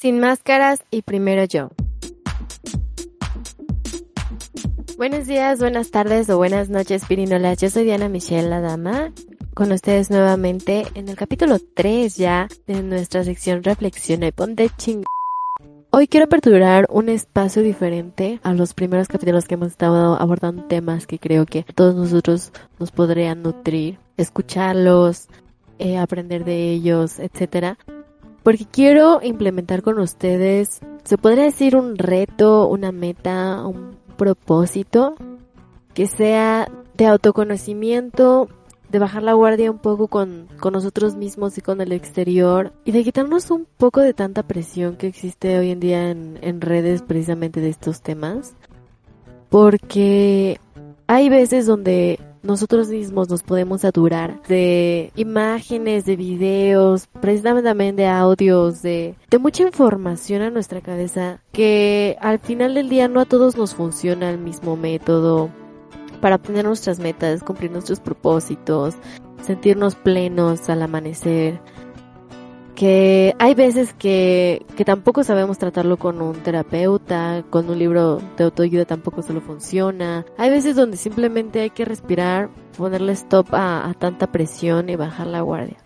Sin máscaras y primero yo. Buenos días, buenas tardes o buenas noches, pirinolas. Yo soy Diana Michelle, la dama, con ustedes nuevamente en el capítulo 3 ya de nuestra sección Reflexión y Ponte ching. Hoy quiero aperturar un espacio diferente a los primeros capítulos que hemos estado abordando temas que creo que todos nosotros nos podrían nutrir, escucharlos, eh, aprender de ellos, etcétera porque quiero implementar con ustedes, se podría decir un reto, una meta, un propósito que sea de autoconocimiento, de bajar la guardia un poco con, con nosotros mismos y con el exterior y de quitarnos un poco de tanta presión que existe hoy en día en, en redes precisamente de estos temas. Porque hay veces donde nosotros mismos nos podemos saturar de imágenes, de videos, precisamente también de audios, de, de mucha información a nuestra cabeza que al final del día no a todos nos funciona el mismo método para obtener nuestras metas, cumplir nuestros propósitos, sentirnos plenos al amanecer que hay veces que, que tampoco sabemos tratarlo con un terapeuta, con un libro de autoayuda tampoco solo funciona. Hay veces donde simplemente hay que respirar, ponerle stop a, tanta presión y bajar la guardia.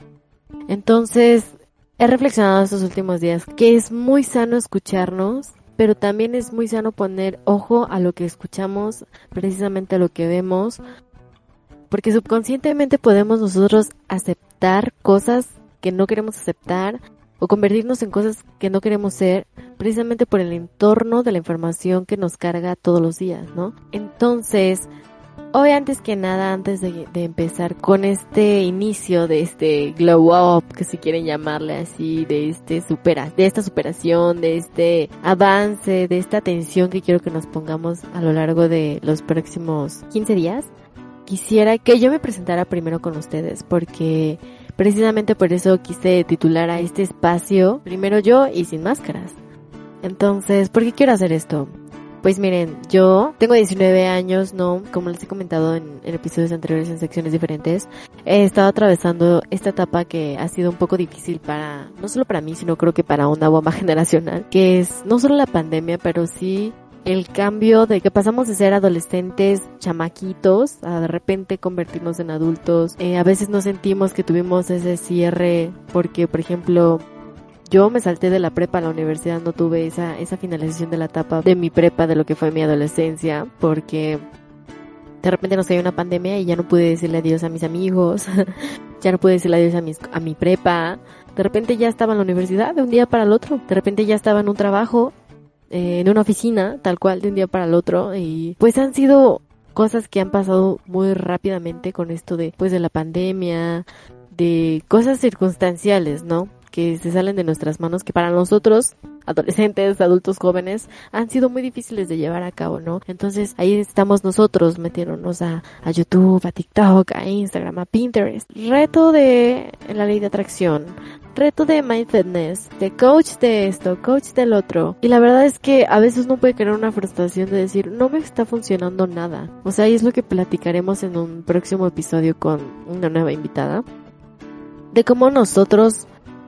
Entonces, he reflexionado estos últimos días que es muy sano escucharnos, pero también es muy sano poner ojo a lo que escuchamos, precisamente a lo que vemos, porque subconscientemente podemos nosotros aceptar cosas que no queremos aceptar o convertirnos en cosas que no queremos ser precisamente por el entorno de la información que nos carga todos los días, ¿no? Entonces, hoy antes que nada, antes de, empezar con este inicio de este glow up, que si quieren llamarle así, de este supera, de esta superación, de este avance, de esta atención que quiero que nos pongamos a lo largo de los próximos 15 días, quisiera que yo me presentara primero con ustedes porque Precisamente por eso quise titular a este espacio Primero yo y sin máscaras. Entonces, ¿por qué quiero hacer esto? Pues miren, yo tengo 19 años, ¿no? Como les he comentado en, episodios anteriores en secciones diferentes, he estado atravesando esta etapa que ha sido un poco difícil para, no solo para mí, sino creo que para una bomba generacional, que es no solo la pandemia, pero sí el cambio de que pasamos de ser adolescentes chamaquitos a de repente convertirnos en adultos. Eh, a veces nos sentimos que tuvimos ese cierre porque, por ejemplo, yo me salté de la prepa a la universidad, no tuve esa, esa finalización de la etapa de mi prepa, de lo que fue mi adolescencia, porque de repente nos cayó una pandemia y ya no pude decirle adiós a mis amigos, ya no pude decirle adiós a, mis, a mi prepa, de repente ya estaba en la universidad de un día para el otro, de repente ya estaba en un trabajo en una oficina, tal cual, de un día para el otro. Y pues han sido cosas que han pasado muy rápidamente con esto de, pues, de la pandemia, de cosas circunstanciales, ¿no? Que se salen de nuestras manos, que para nosotros, adolescentes, adultos jóvenes, han sido muy difíciles de llevar a cabo, ¿no? Entonces ahí estamos nosotros metiéndonos a, a YouTube, a TikTok, a Instagram, a Pinterest. Reto de la ley de atracción, reto de mindfulness, de coach de esto, coach del otro. Y la verdad es que a veces no puede crear una frustración de decir, no me está funcionando nada. O sea, ahí es lo que platicaremos en un próximo episodio con una nueva invitada. De cómo nosotros,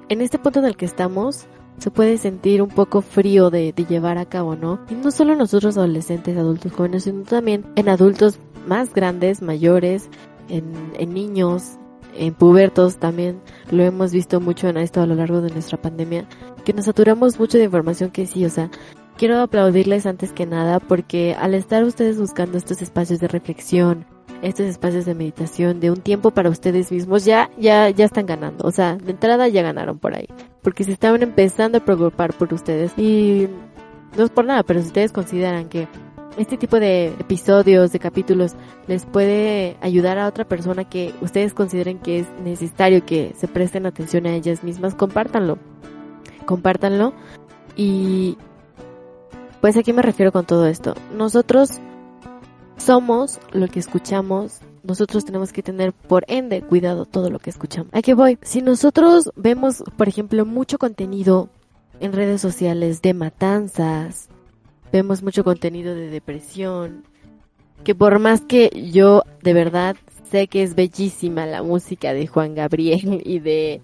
en este punto en el que estamos, se puede sentir un poco frío de, de llevar a cabo, ¿no? Y no solo nosotros adolescentes, adultos jóvenes, sino también en adultos más grandes, mayores, en, en niños, en pubertos también lo hemos visto mucho en esto a lo largo de nuestra pandemia, que nos saturamos mucho de información que sí, o sea, quiero aplaudirles antes que nada porque al estar ustedes buscando estos espacios de reflexión, estos espacios de meditación, de un tiempo para ustedes mismos, ya, ya, ya están ganando, o sea, de entrada ya ganaron por ahí, porque se estaban empezando a preocupar por ustedes y no es por nada, pero si ustedes consideran que este tipo de episodios, de capítulos, les puede ayudar a otra persona que ustedes consideren que es necesario que se presten atención a ellas mismas, compártanlo. Compártanlo. Y pues a qué me refiero con todo esto. Nosotros somos lo que escuchamos. Nosotros tenemos que tener por ende cuidado todo lo que escuchamos. ¿A qué voy? Si nosotros vemos, por ejemplo, mucho contenido en redes sociales de matanzas, vemos mucho contenido de depresión, que por más que yo de verdad sé que es bellísima la música de Juan Gabriel y de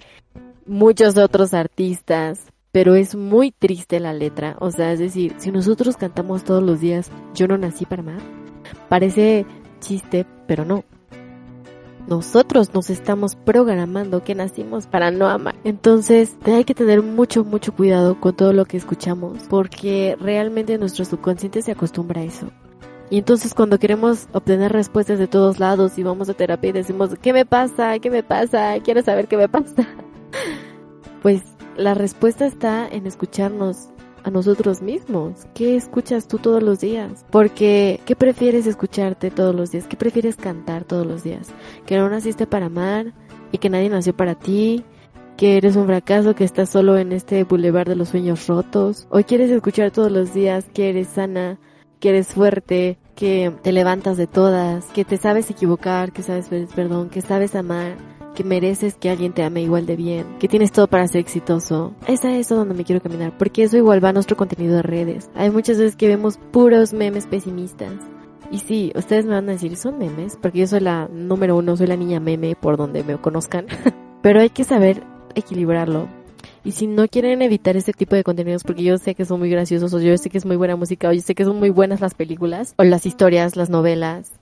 muchos otros artistas, pero es muy triste la letra. O sea, es decir, si nosotros cantamos todos los días, yo no nací para amar, parece chiste, pero no. Nosotros nos estamos programando que nacimos para no amar. Entonces, hay que tener mucho, mucho cuidado con todo lo que escuchamos, porque realmente nuestro subconsciente se acostumbra a eso. Y entonces cuando queremos obtener respuestas de todos lados y vamos a terapia y decimos, ¿qué me pasa? ¿Qué me pasa? Quiero saber qué me pasa. Pues la respuesta está en escucharnos a nosotros mismos. ¿Qué escuchas tú todos los días? Porque, ¿qué prefieres escucharte todos los días? ¿Qué prefieres cantar todos los días? ¿Que no naciste para amar y que nadie nació para ti? ¿Que eres un fracaso, que estás solo en este bulevar de los sueños rotos? ¿O quieres escuchar todos los días que eres sana, que eres fuerte, que te levantas de todas, que te sabes equivocar, que sabes pedir perdón, que sabes amar, que mereces que alguien te ame igual de bien, que tienes todo para ser exitoso. Es a eso donde me quiero caminar, porque eso igual va a nuestro contenido de redes. Hay muchas veces que vemos puros memes pesimistas. Y sí, ustedes me van a decir, son memes, porque yo soy la número uno, soy la niña meme por donde me conozcan. Pero hay que saber equilibrarlo. Y si no quieren evitar este tipo de contenidos, porque yo sé que son muy graciosos, o yo sé que es muy buena música, o yo sé que son muy buenas las películas, o las historias, las novelas,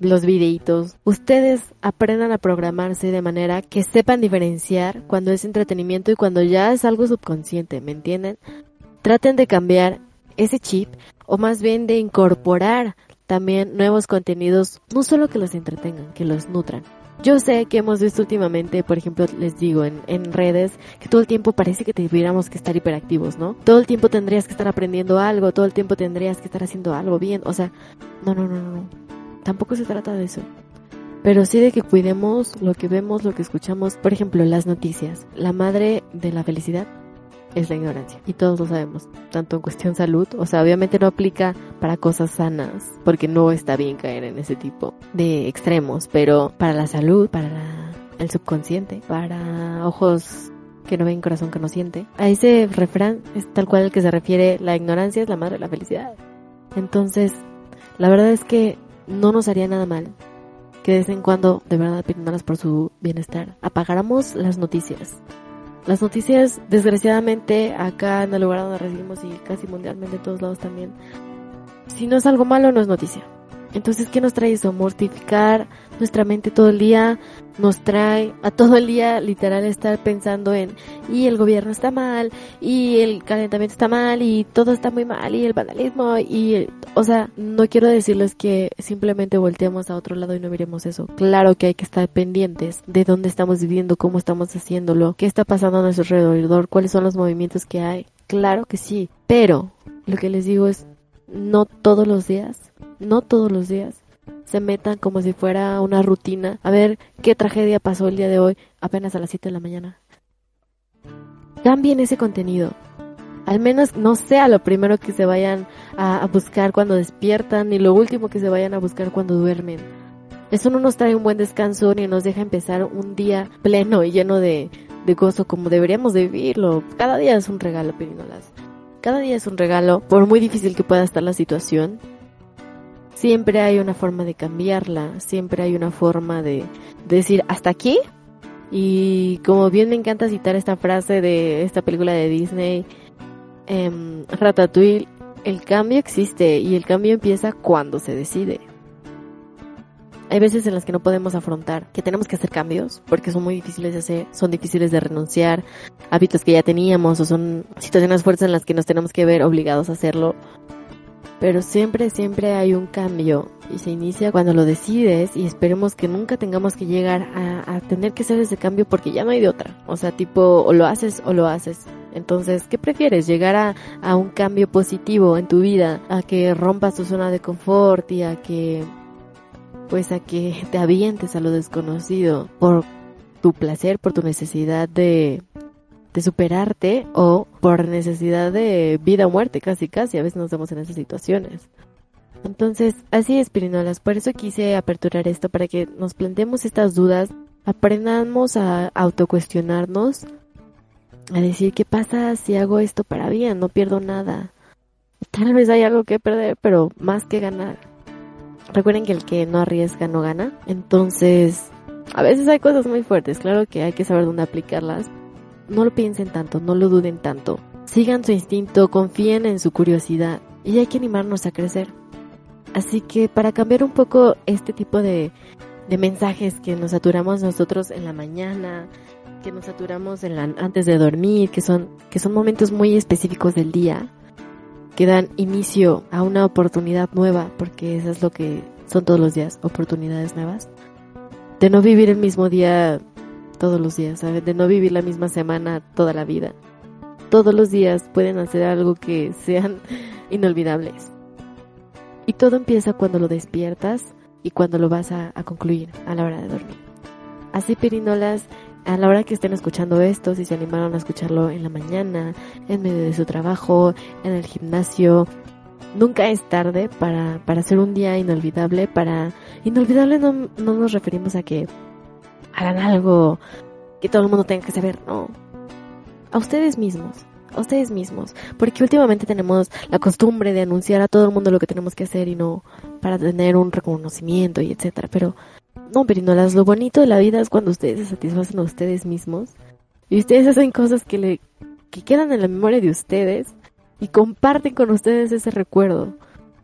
los videitos, ustedes aprendan a programarse de manera que sepan diferenciar cuando es entretenimiento y cuando ya es algo subconsciente, ¿me entienden? Traten de cambiar ese chip o más bien de incorporar también nuevos contenidos, no solo que los entretengan, que los nutran. Yo sé que hemos visto últimamente, por ejemplo, les digo, en, en redes, que todo el tiempo parece que tuviéramos que estar hiperactivos, ¿no? Todo el tiempo tendrías que estar aprendiendo algo, todo el tiempo tendrías que estar haciendo algo bien, o sea, no, no, no, no. Tampoco se trata de eso. Pero sí de que cuidemos lo que vemos, lo que escuchamos. Por ejemplo, las noticias. La madre de la felicidad es la ignorancia. Y todos lo sabemos. Tanto en cuestión salud. O sea, obviamente no aplica para cosas sanas. Porque no está bien caer en ese tipo de extremos. Pero para la salud, para el subconsciente, para ojos que no ven, corazón que no siente. A ese refrán es tal cual el que se refiere. La ignorancia es la madre de la felicidad. Entonces, la verdad es que no nos haría nada mal que de vez en cuando, de verdad, pidiéndolas por su bienestar, apagáramos las noticias. Las noticias, desgraciadamente, acá en el lugar donde recibimos y casi mundialmente en todos lados también, si no es algo malo, no es noticia. Entonces, ¿qué nos trae eso? Mortificar nuestra mente todo el día, nos trae a todo el día literal estar pensando en y el gobierno está mal, y el calentamiento está mal, y todo está muy mal, y el vandalismo, y, o sea, no quiero decirles que simplemente volteemos a otro lado y no miremos eso. Claro que hay que estar pendientes de dónde estamos viviendo, cómo estamos haciéndolo, qué está pasando a nuestro alrededor, cuáles son los movimientos que hay. Claro que sí, pero lo que les digo es, no todos los días, no todos los días se metan como si fuera una rutina. A ver qué tragedia pasó el día de hoy, apenas a las 7 de la mañana. Cambien ese contenido. Al menos no sea lo primero que se vayan a, buscar cuando despiertan, ni lo último que se vayan a buscar cuando duermen. Eso no nos trae un buen descanso ni nos deja empezar un día pleno y lleno de, de gozo como deberíamos de vivirlo. Cada día es un regalo, Pirinolas. Cada día es un regalo, por muy difícil que pueda estar la situación siempre hay una forma de cambiarla, siempre hay una forma de, decir hasta aquí. Y como bien me encanta citar esta frase de esta película de Disney, eh, Ratatouille, el cambio existe y el cambio empieza cuando se decide. Hay veces en las que no podemos afrontar, que tenemos que hacer cambios, porque son muy difíciles de hacer, son difíciles de renunciar, hábitos que ya teníamos o son situaciones fuertes en las que nos tenemos que ver obligados a hacerlo pero siempre, siempre hay un cambio y se inicia cuando lo decides y esperemos que nunca tengamos que llegar a, tener que hacer ese cambio porque ya no hay de otra. O sea, tipo, o lo haces o lo haces. Entonces, ¿qué prefieres? ¿Llegar a, a un cambio positivo en tu vida? ¿A que rompas tu zona de confort y a que, pues a que te avientes a lo desconocido por tu placer, por tu necesidad de de superarte o por necesidad de vida o muerte, casi casi, a veces nos vemos en esas situaciones. Entonces, así es, Pirinolas, por eso quise aperturar esto, para que nos planteemos estas dudas, aprendamos a autocuestionarnos, a decir, ¿qué pasa si hago esto para bien? No pierdo nada. Tal vez hay algo que perder, pero más que ganar. Recuerden que el que no arriesga no gana. Entonces, a veces hay cosas muy fuertes, claro que hay que saber dónde aplicarlas, no lo piensen tanto, no lo duden tanto. Sigan su instinto, confíen en su curiosidad y hay que animarnos a crecer. Así que para cambiar un poco este tipo de, de mensajes que nos saturamos nosotros en la mañana, que nos saturamos en la, antes de dormir, que son, que son momentos muy específicos del día, que dan inicio a una oportunidad nueva, porque eso es lo que son todos los días, oportunidades nuevas. De no vivir el mismo día todos los días, ¿sabes? De no vivir la misma semana toda la vida. Todos los días pueden hacer algo que sean inolvidables. Y todo empieza cuando lo despiertas y cuando lo vas a, concluir a la hora de dormir. Así, Pirinolas, a la hora que estén escuchando esto, si se animaron a escucharlo en la mañana, en medio de su trabajo, en el gimnasio, nunca es tarde para, para hacer un día inolvidable. Para inolvidable no, no nos referimos a que hagan algo que todo el mundo tenga que saber, no. A ustedes mismos, a ustedes mismos. Porque últimamente tenemos la costumbre de anunciar a todo el mundo lo que tenemos que hacer y no para tener un reconocimiento y etcétera. Pero no, Perinolas, lo bonito de la vida es cuando ustedes se satisfacen a ustedes mismos y ustedes hacen cosas que le que quedan en la memoria de ustedes y comparten con ustedes ese recuerdo.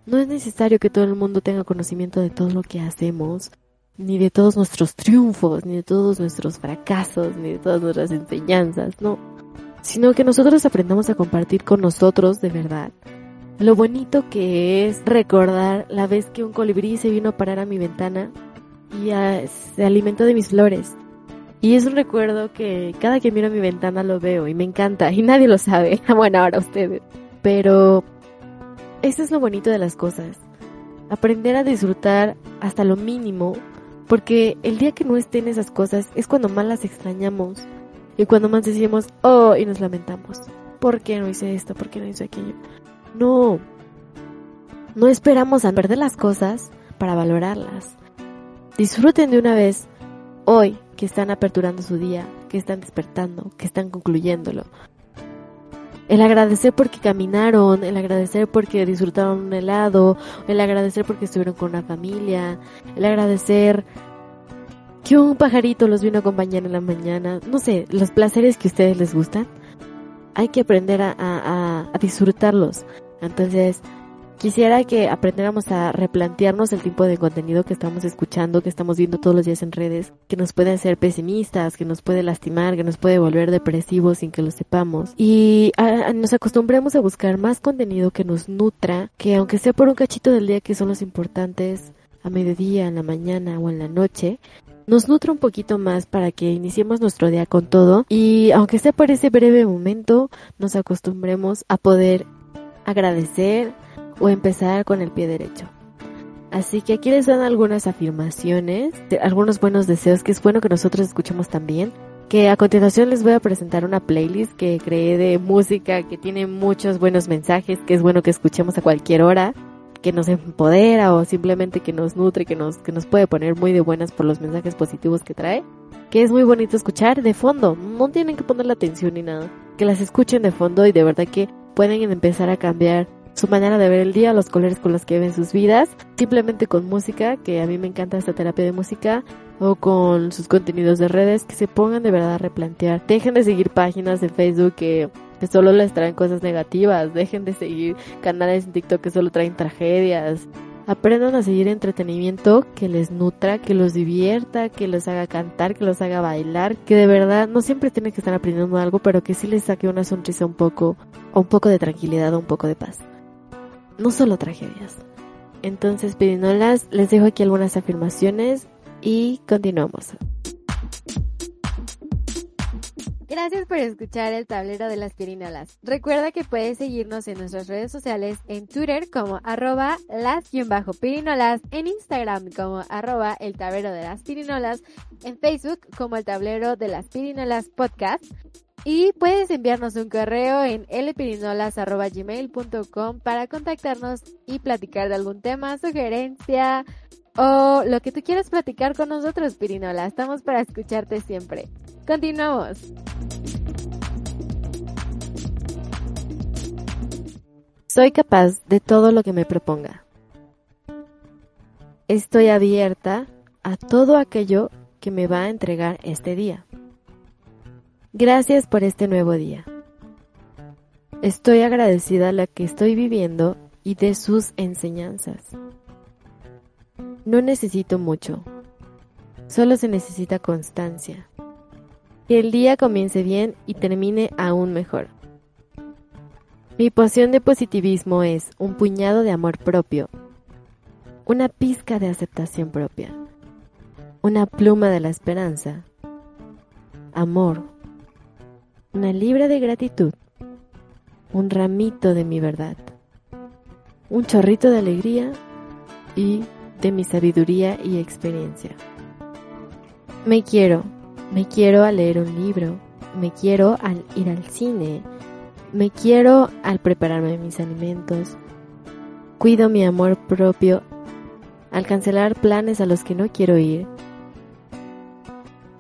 No es necesario que todo el mundo tenga conocimiento de todo lo que hacemos, ni de todos nuestros triunfos, ni de todos nuestros fracasos, ni de todas nuestras enseñanzas, no. Sino que nosotros aprendamos a compartir con nosotros de verdad. Lo bonito que es recordar la vez que un colibrí se vino a parar a mi ventana y se alimentó de mis flores. Y es un recuerdo que cada que miro a mi ventana lo veo y me encanta y nadie lo sabe. bueno, ahora ustedes. Pero eso es lo bonito de las cosas. Aprender a disfrutar hasta lo mínimo, porque el día que no estén esas cosas es cuando más las extrañamos y cuando más decimos, oh, y nos lamentamos. ¿Por qué no hice esto? ¿Por qué no hice aquello? No. No esperamos a perder las cosas para valorarlas. Disfruten de una vez hoy que están aperturando su día, que están despertando, que están concluyéndolo. El agradecer porque caminaron, el agradecer porque disfrutaron un helado, el agradecer porque estuvieron con una familia, el agradecer que un pajarito los vino a acompañar en la mañana, no sé, los placeres que a ustedes les gustan, hay que aprender a, a, a disfrutarlos. Entonces, Quisiera que aprendiéramos a replantearnos el tipo de contenido que estamos escuchando, que estamos viendo todos los días en redes, que nos puede hacer pesimistas, que nos puede lastimar, que nos puede volver depresivos sin que lo sepamos. Y nos acostumbremos a buscar más contenido que nos nutra, que aunque sea por un cachito del día que son los importantes, a mediodía, en la mañana o en la noche, nos nutra un poquito más para que iniciemos nuestro día con todo y aunque sea por ese breve momento, nos acostumbremos a poder agradecer, o empezar con el pie derecho. Así que aquí les dan algunas afirmaciones, algunos buenos deseos que es bueno que nosotros escuchemos también. Que a continuación les voy a presentar una playlist que creé de música que tiene muchos buenos mensajes, que es bueno que escuchemos a cualquier hora, que nos empodera o simplemente que nos nutre, que nos, que nos puede poner muy de buenas por los mensajes positivos que trae. Que es muy bonito escuchar de fondo, no tienen que ponerle atención ni nada. Que las escuchen de fondo y de verdad que pueden empezar a cambiar su manera de ver el día, los colores con los que ven sus vidas, simplemente con música, que a mí me encanta esta terapia de música, o con sus contenidos de redes, que se pongan de verdad a replantear. Dejen de seguir páginas de Facebook que, solo les traen cosas negativas, dejen de seguir canales en TikTok que solo traen tragedias. Aprendan a seguir entretenimiento que les nutra, que los divierta, que los haga cantar, que los haga bailar, que de verdad no siempre tienen que estar aprendiendo algo, pero que sí les saque una sonrisa un poco, un poco de tranquilidad un poco de paz no solo tragedias. Entonces, Pirinolas, les dejo aquí algunas afirmaciones y continuamos. Gracias por escuchar el tablero de las pirinolas. Recuerda que puedes seguirnos en nuestras redes sociales en Twitter como arroba las-pirinolas, en Instagram como arroba el tablero de las pirinolas, en Facebook como el tablero de las pirinolas podcast y puedes enviarnos un correo en lpirinolas.gmail.com para contactarnos y platicar de algún tema, sugerencia o lo que tú quieras platicar con nosotros, Pirinola. Estamos para escucharte siempre. Continuamos. Soy capaz de todo lo que me proponga. Estoy abierta a todo aquello que me va a entregar este día. Gracias por este nuevo día. Estoy agradecida a la que estoy viviendo y de sus enseñanzas. No necesito mucho, solo se necesita constancia. Que el día comience bien y termine aún mejor. Mi poción de positivismo es un puñado de amor propio, una pizca de aceptación propia, una pluma de la esperanza, amor, una libra de gratitud, un ramito de mi verdad, un chorrito de alegría y de mi sabiduría y experiencia. Me quiero, me quiero al leer un libro, me quiero al ir al cine, me quiero al prepararme mis alimentos, cuido mi amor propio al cancelar planes a los que no quiero ir,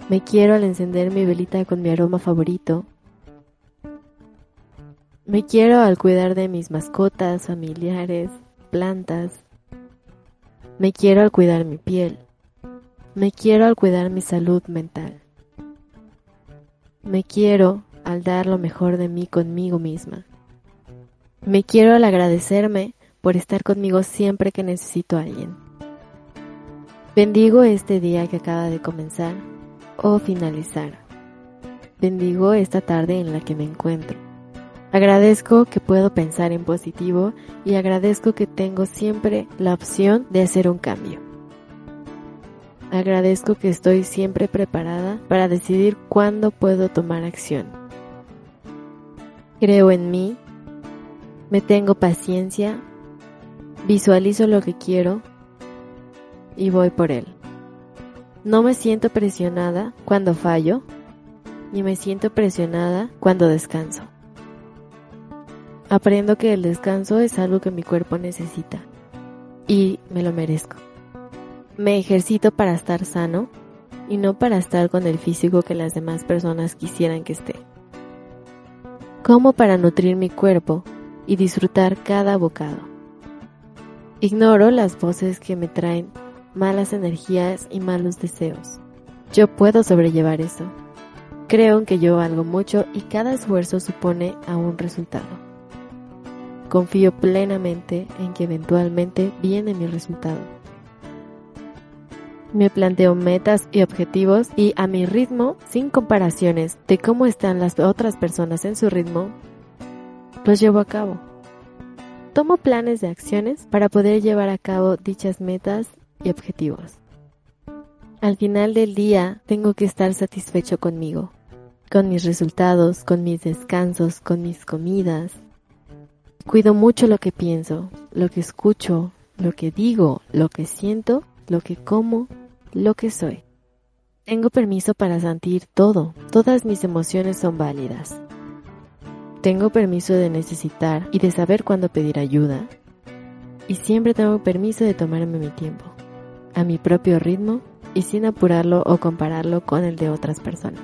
me quiero al encender mi velita con mi aroma favorito, me quiero al cuidar de mis mascotas, familiares, plantas, me quiero al cuidar mi piel, me quiero al cuidar mi salud mental. Me quiero al dar lo mejor de mí conmigo misma. Me quiero al agradecerme por estar conmigo siempre que necesito a alguien. Bendigo este día que acaba de comenzar o finalizar. Bendigo esta tarde en la que me encuentro. Agradezco que puedo pensar en positivo y agradezco que tengo siempre la opción de hacer un cambio. Agradezco que estoy siempre preparada para decidir cuándo puedo tomar acción. Creo en mí, me tengo paciencia, visualizo lo que quiero y voy por él. No me siento presionada cuando fallo, ni me siento presionada cuando descanso. Aprendo que el descanso es algo que mi cuerpo necesita y me lo merezco. Me ejercito para estar sano y no para estar con el físico que las demás personas quisieran que esté. Como para nutrir mi cuerpo y disfrutar cada bocado. Ignoro las voces que me traen malas energías y malos deseos. Yo puedo sobrellevar eso. Creo en que yo valgo mucho y cada esfuerzo supone a un resultado. Confío plenamente en que eventualmente viene mi resultado me planteo metas y objetivos y a mi ritmo, sin comparaciones de cómo están las otras personas en su ritmo, los llevo a cabo. Tomo planes de acciones para poder llevar a cabo dichas metas y objetivos. Al final del día tengo que estar satisfecho conmigo, con mis resultados, con mis descansos, con mis comidas. Cuido mucho lo que pienso, lo que escucho, lo que digo, lo que siento, lo que como lo que soy. Tengo permiso para sentir todo, todas mis emociones son válidas. Tengo permiso de necesitar y de saber cuándo pedir ayuda. Y siempre tengo permiso de tomarme mi tiempo, a mi propio ritmo y sin apurarlo o compararlo con el de otras personas.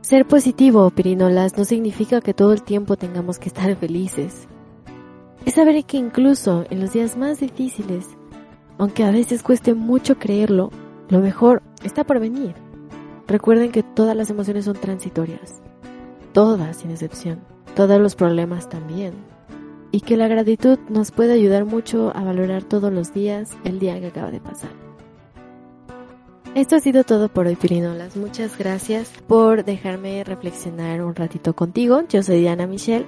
Ser positivo, pirinolas, no significa que todo el tiempo tengamos que estar felices. Es saber que incluso en los días más difíciles, aunque a veces cueste mucho creerlo, lo mejor está por venir. Recuerden que todas las emociones son transitorias. Todas, sin excepción. Todos los problemas también. Y que la gratitud nos puede ayudar mucho a valorar todos los días el día que acaba de pasar. Esto ha sido todo por hoy, Pirinolas. Muchas gracias por dejarme reflexionar un ratito contigo. Yo soy Diana Michelle.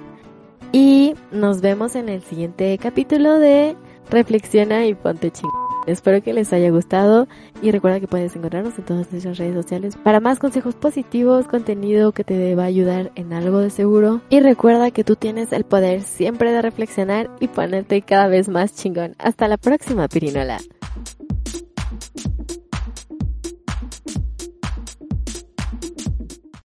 Y nos vemos en el siguiente capítulo de Reflexiona y ponte chingón. Espero que les haya gustado y recuerda que puedes encontrarnos en todas nuestras redes sociales para más consejos positivos, contenido que te va a ayudar en algo de seguro. Y recuerda que tú tienes el poder siempre de reflexionar y ponerte cada vez más chingón. Hasta la próxima, Pirinola.